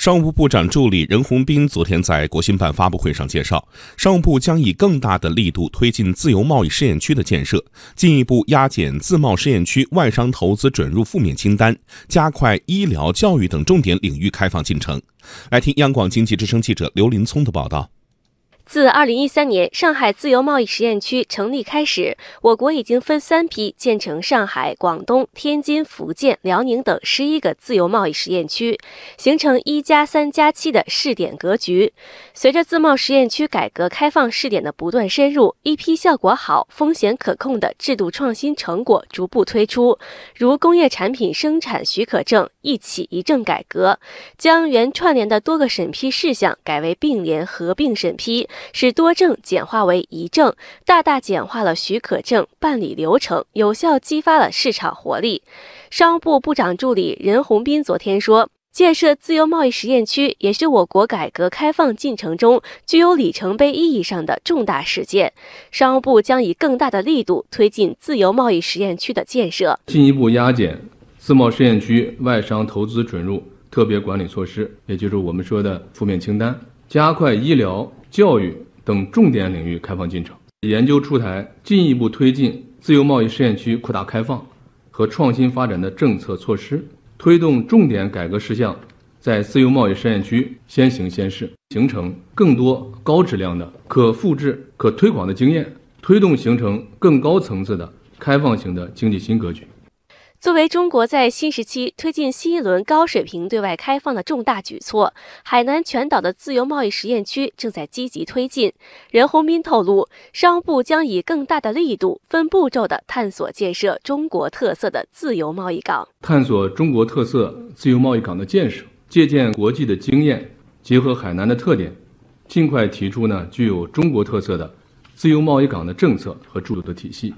商务部部长助理任洪斌昨天在国新办发布会上介绍，商务部将以更大的力度推进自由贸易试验区的建设，进一步压减自贸试验区外商投资准入负面清单，加快医疗、教育等重点领域开放进程。来听央广经济之声记者刘林聪的报道。自二零一三年上海自由贸易实验区成立开始，我国已经分三批建成上海、广东、天津、福建、辽宁等十一个自由贸易实验区，形成一加三加七的试点格局。随着自贸实验区改革开放试点的不断深入，一批效果好、风险可控的制度创新成果逐步推出，如工业产品生产许可证一企一证改革，将原串联的多个审批事项改为并联合并审批。使多证简化为一证，大大简化了许可证办理流程，有效激发了市场活力。商务部部长助理任宏斌昨天说，建设自由贸易实验区也是我国改革开放进程中具有里程碑意义上的重大事件。商务部将以更大的力度推进自由贸易实验区的建设，进一步压减自贸试验区外商投资准入特别管理措施，也就是我们说的负面清单，加快医疗。教育等重点领域开放进程，研究出台进一步推进自由贸易试验区扩大开放和创新发展的政策措施，推动重点改革事项在自由贸易试验区先行先试，形成更多高质量的可复制、可推广的经验，推动形成更高层次的开放型的经济新格局。作为中国在新时期推进新一轮高水平对外开放的重大举措，海南全岛的自由贸易实验区正在积极推进。任宏斌透露，商务部将以更大的力度、分步骤地探索建设中国特色的自由贸易港，探索中国特色自由贸易港的建设，借鉴国际的经验，结合海南的特点，尽快提出呢具有中国特色的自由贸易港的政策和制度的体系。